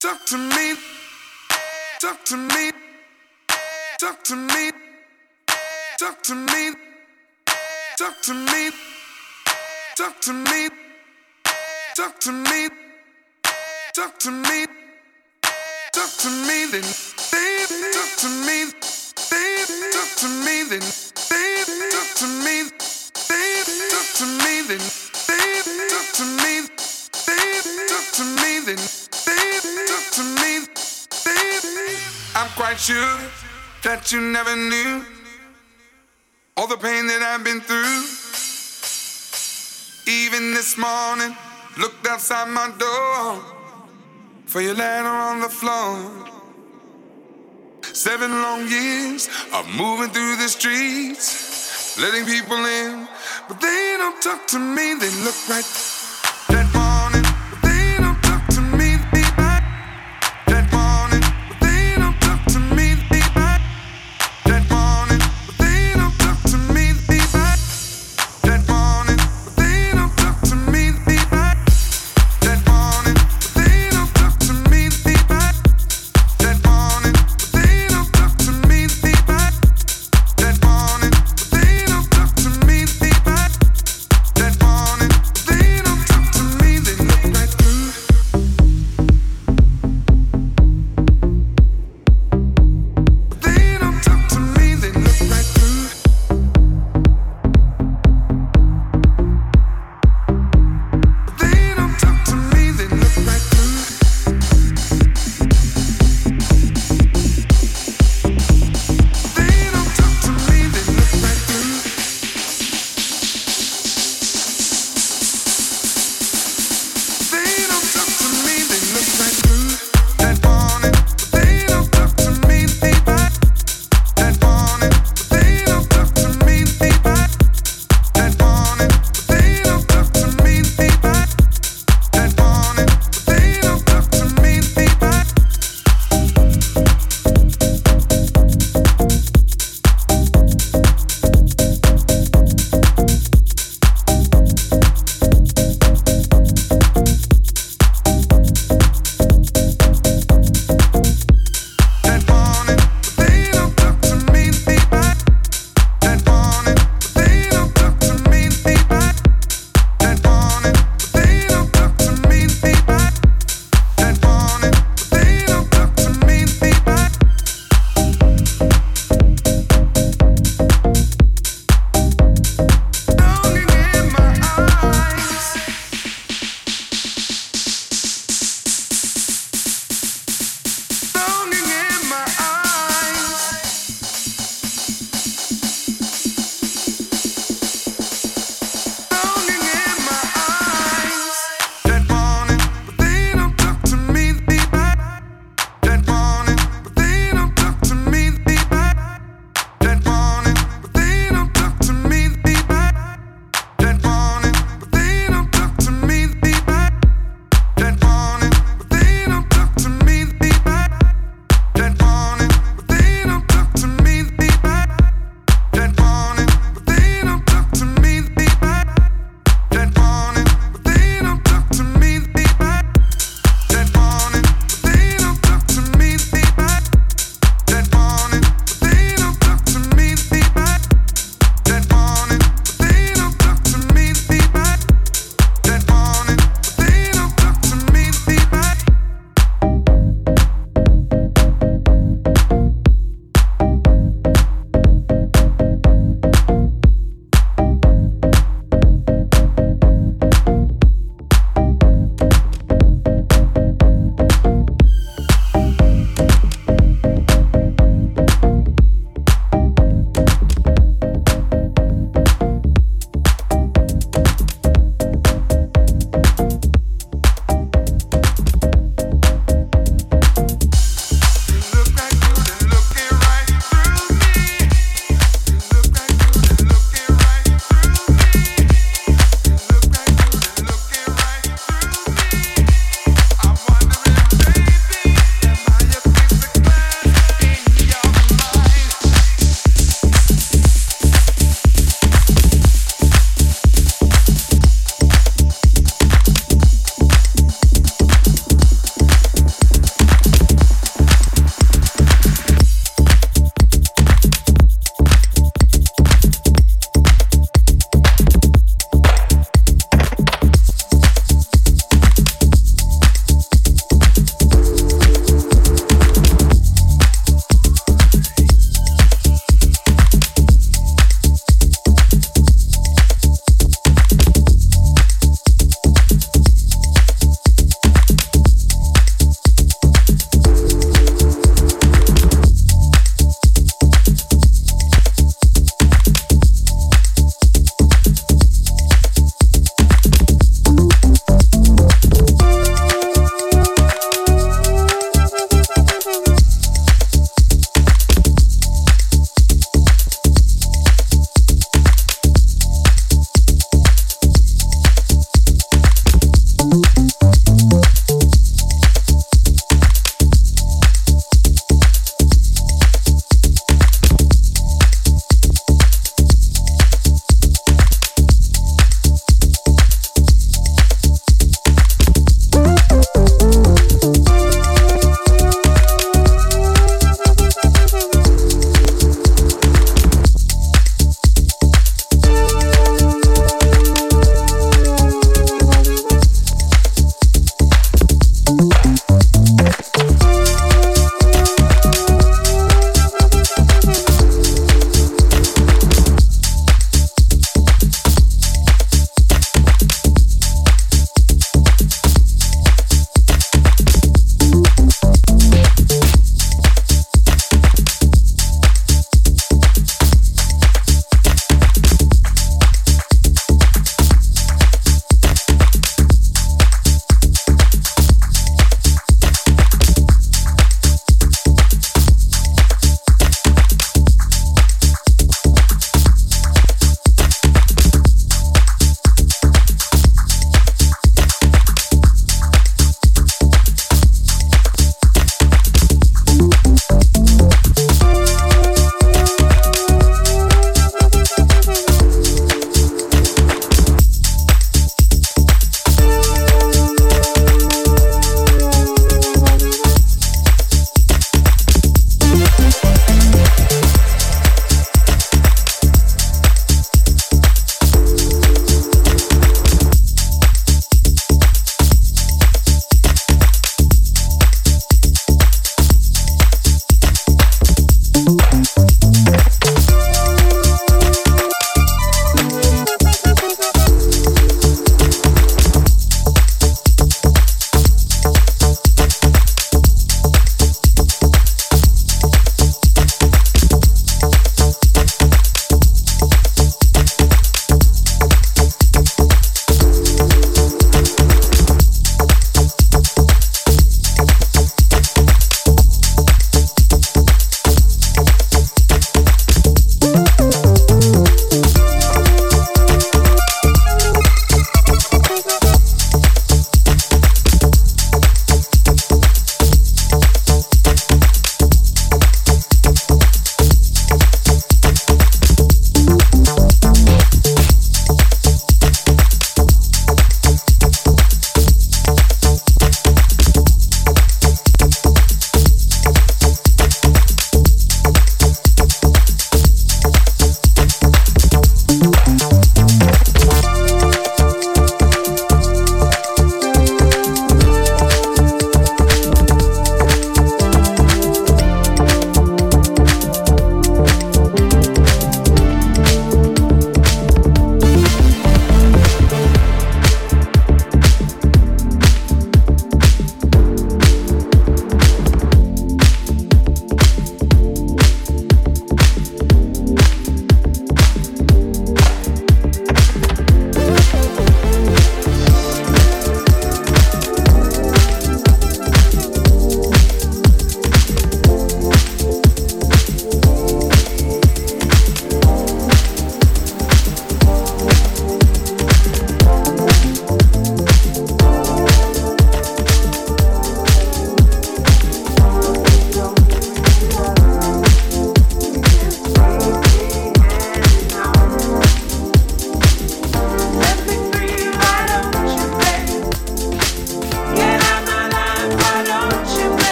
Talk to me. Talk to me. Talk to me. Talk to me. Talk to me. Talk to me. Talk to me. Talk to me. Talk to me then. Baby, talk to me. Baby, talk to me then. Baby, talk to me. Baby, talk to me then. Baby, talk to me. Baby, talk to me then. Baby, talk to me. I'm quite sure that you never knew all the pain that I've been through. Even this morning, looked outside my door for your letter on the floor. Seven long years of moving through the streets, letting people in, but they don't talk to me. They look right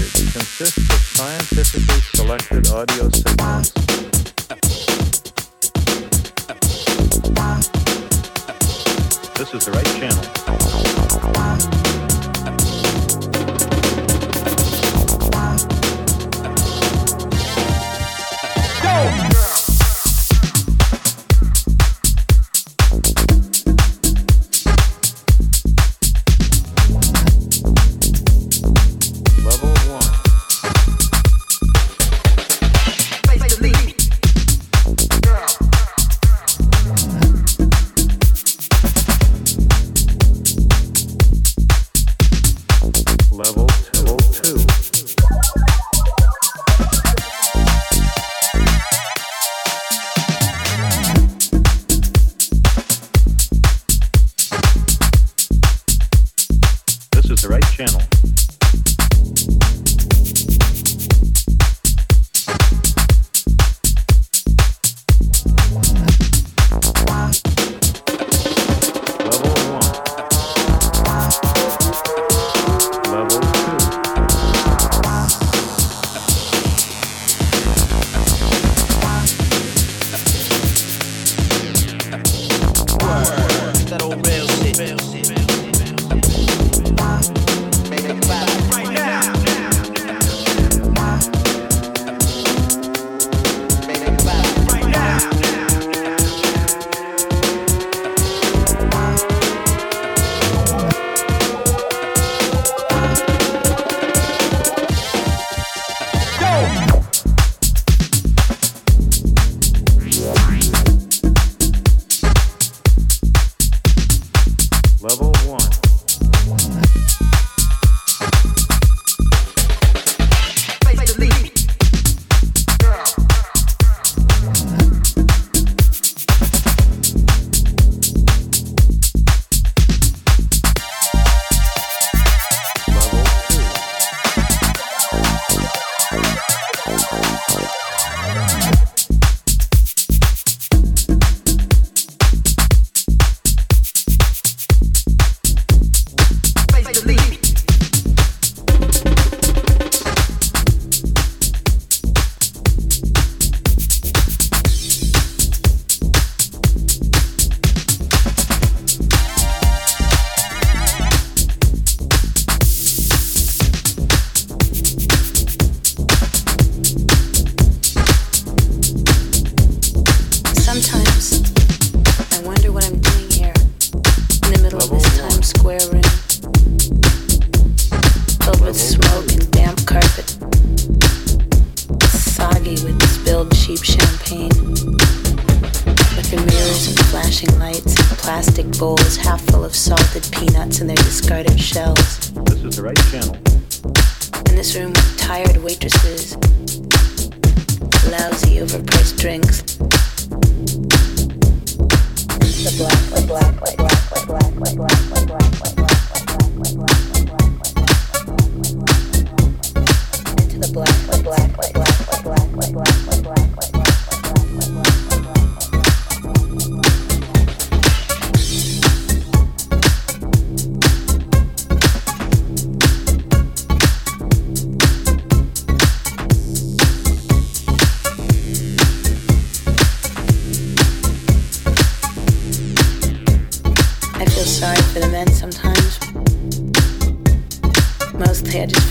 It consists of scientifically selected audio signals. This is the right channel.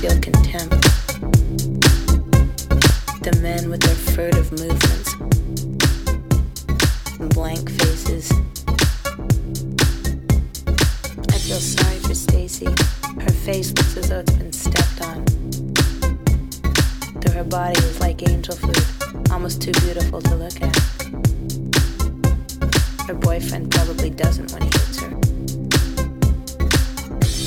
feel contempt. The men with their furtive movements, blank faces. I feel sorry for Stacy. Her face looks as though it's been stepped on. Though her body is like angel food, almost too beautiful to look at. Her boyfriend probably doesn't when he hits her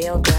Gail Graham.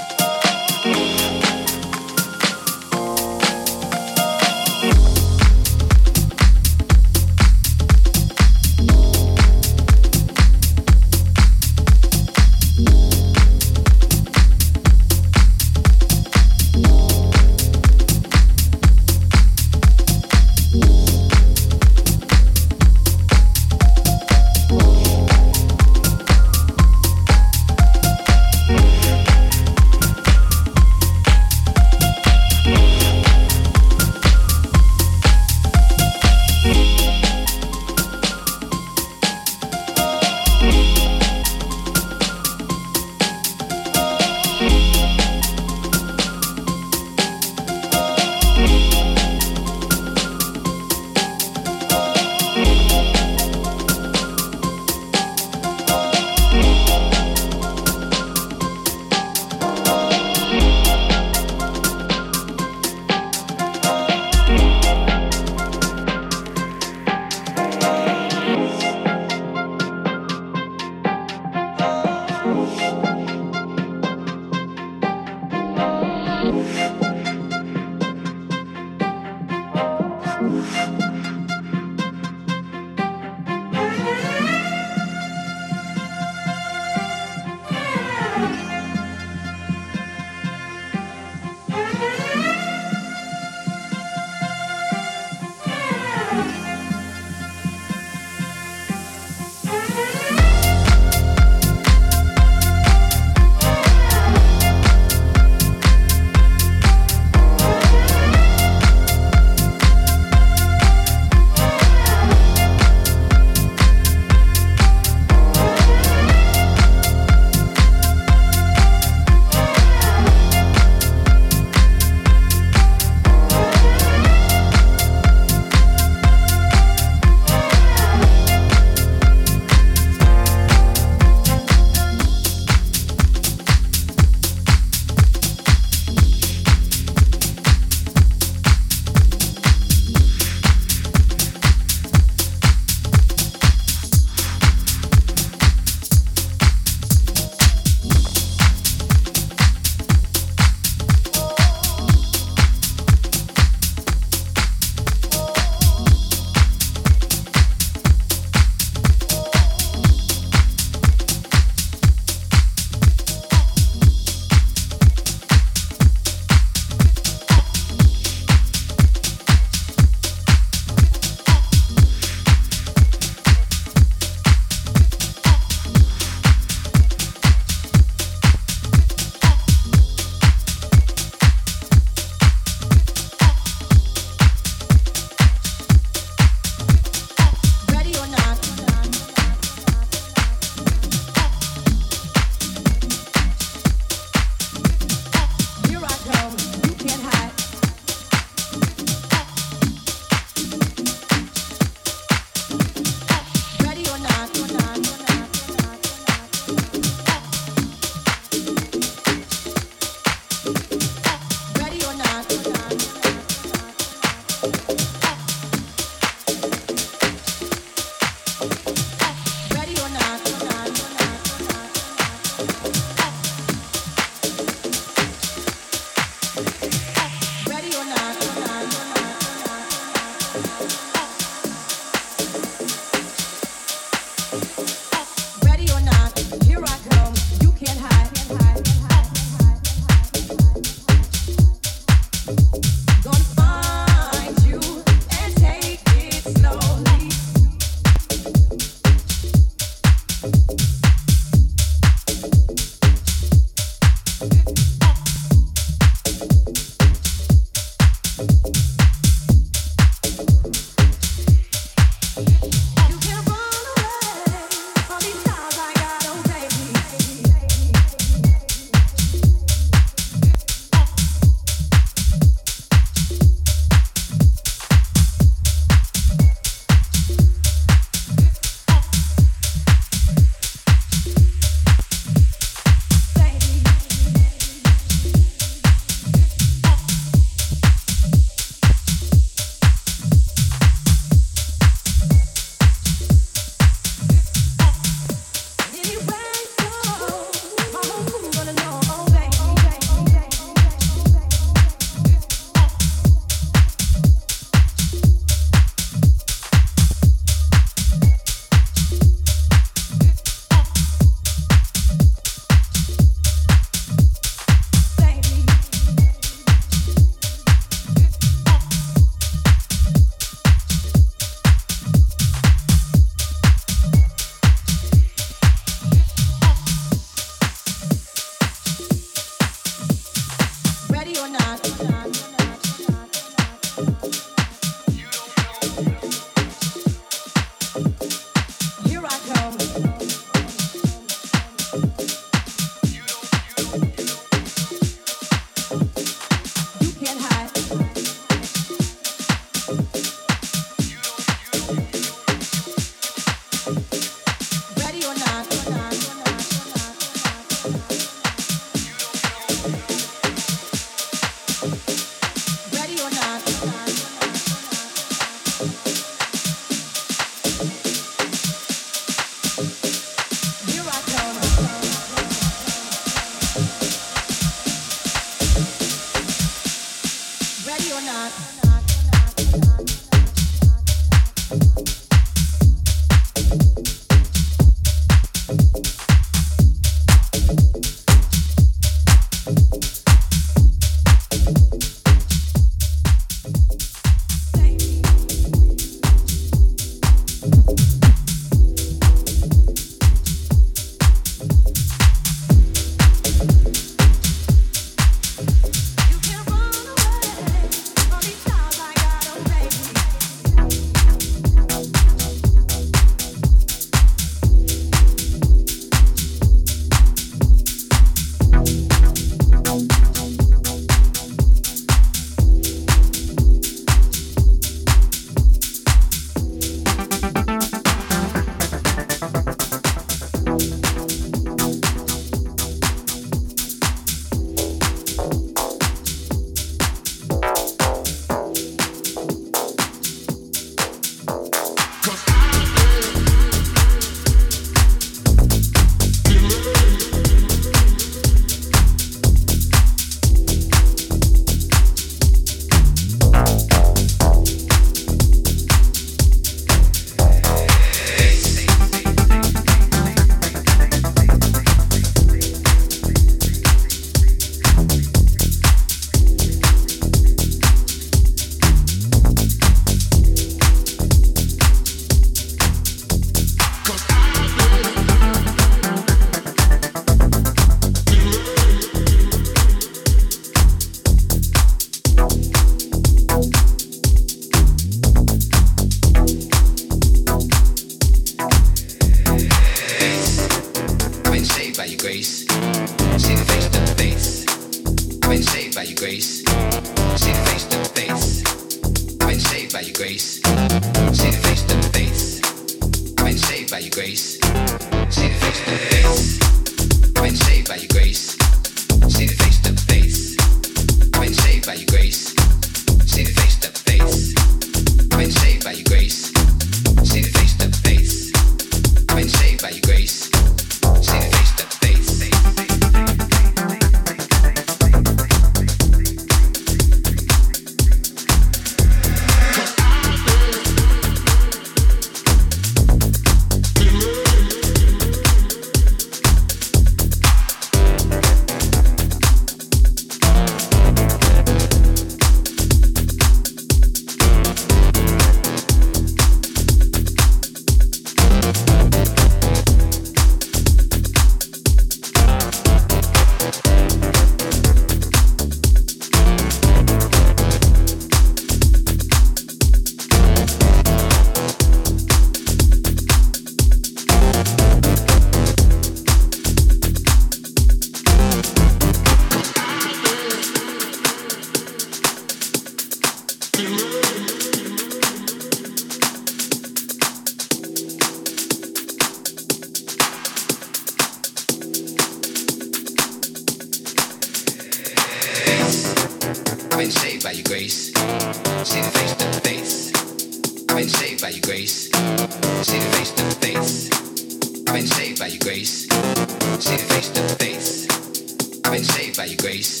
grace.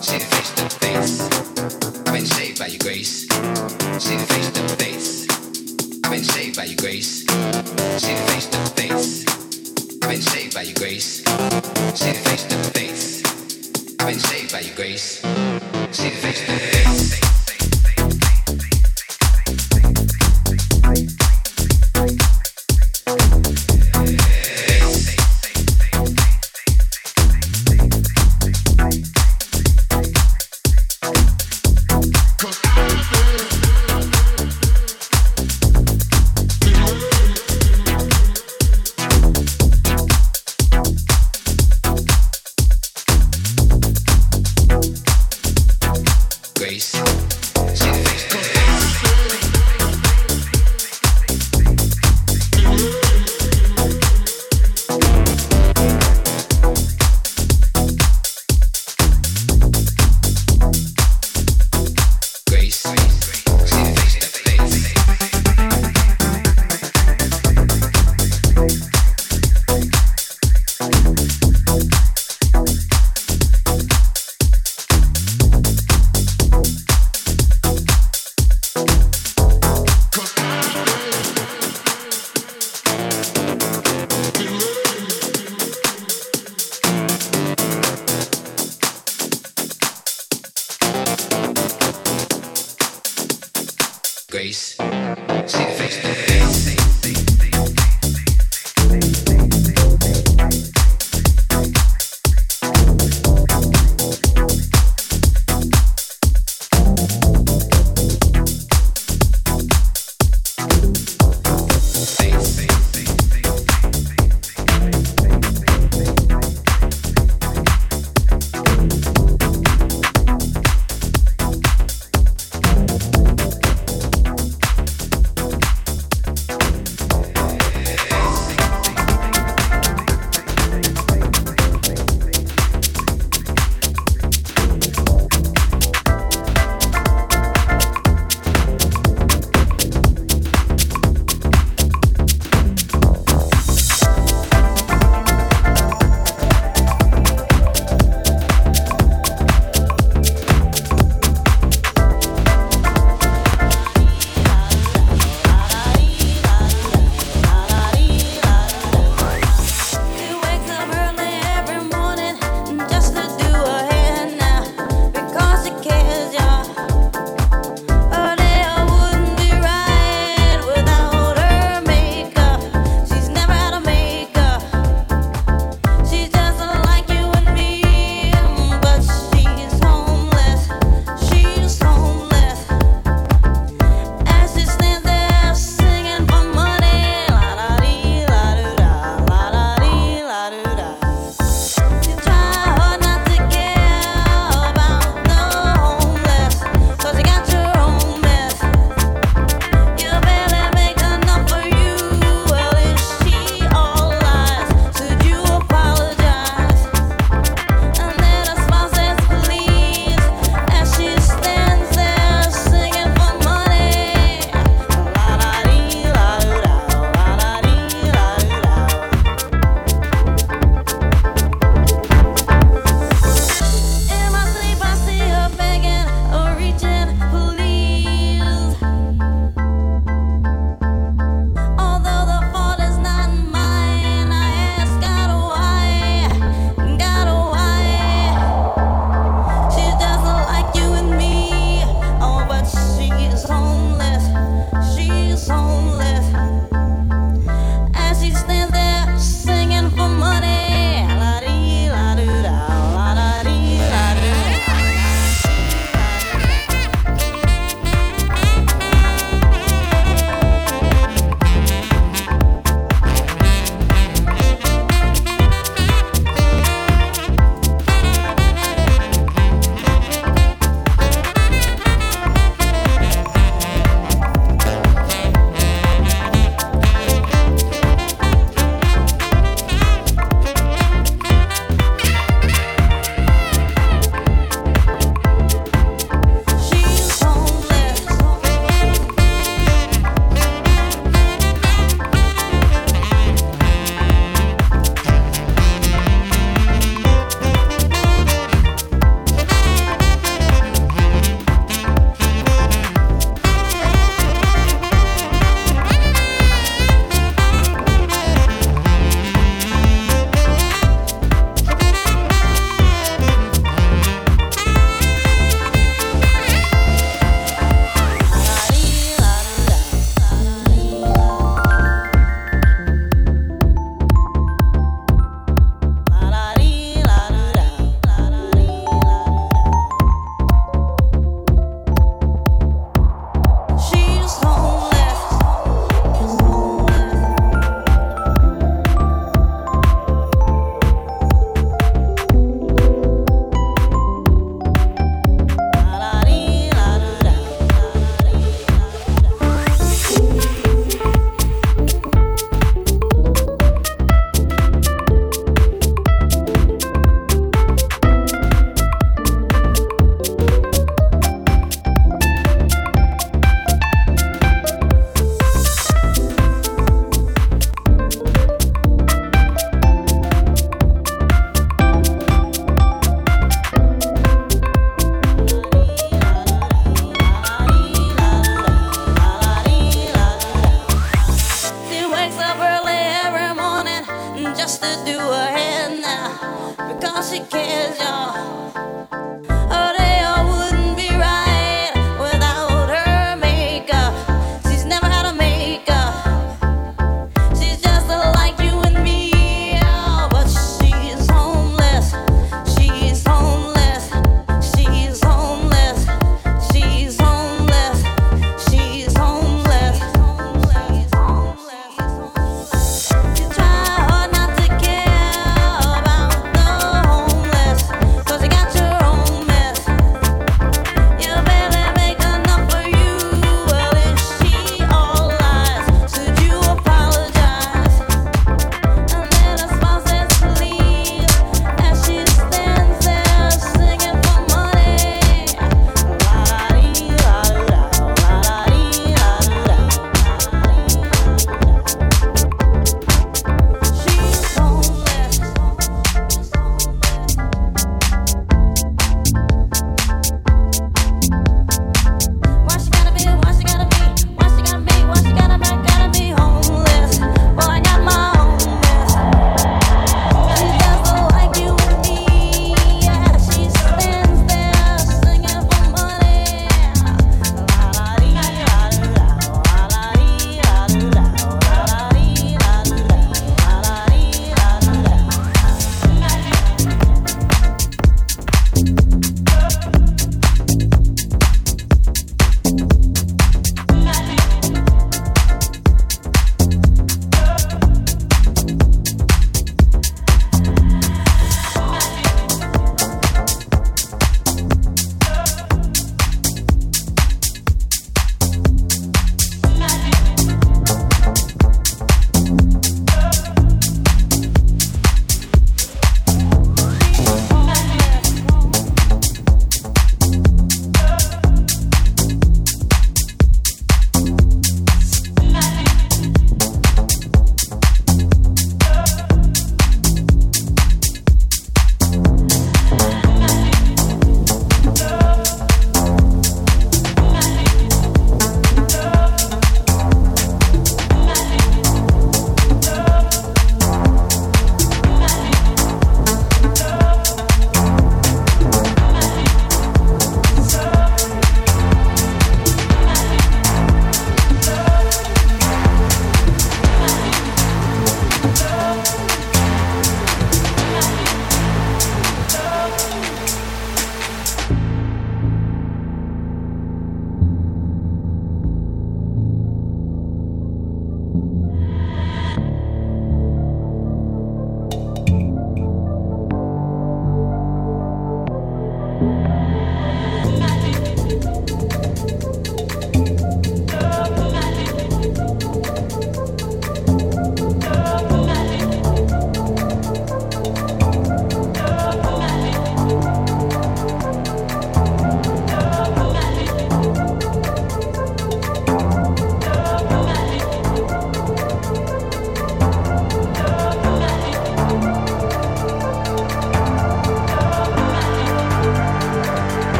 See the face to. I've been saved by your grace. See the face to face. I've been saved by your grace. See face to face. I've been saved by your grace. See face to face. I've been saved by your grace. See face to face.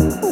Ooh.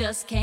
Just can't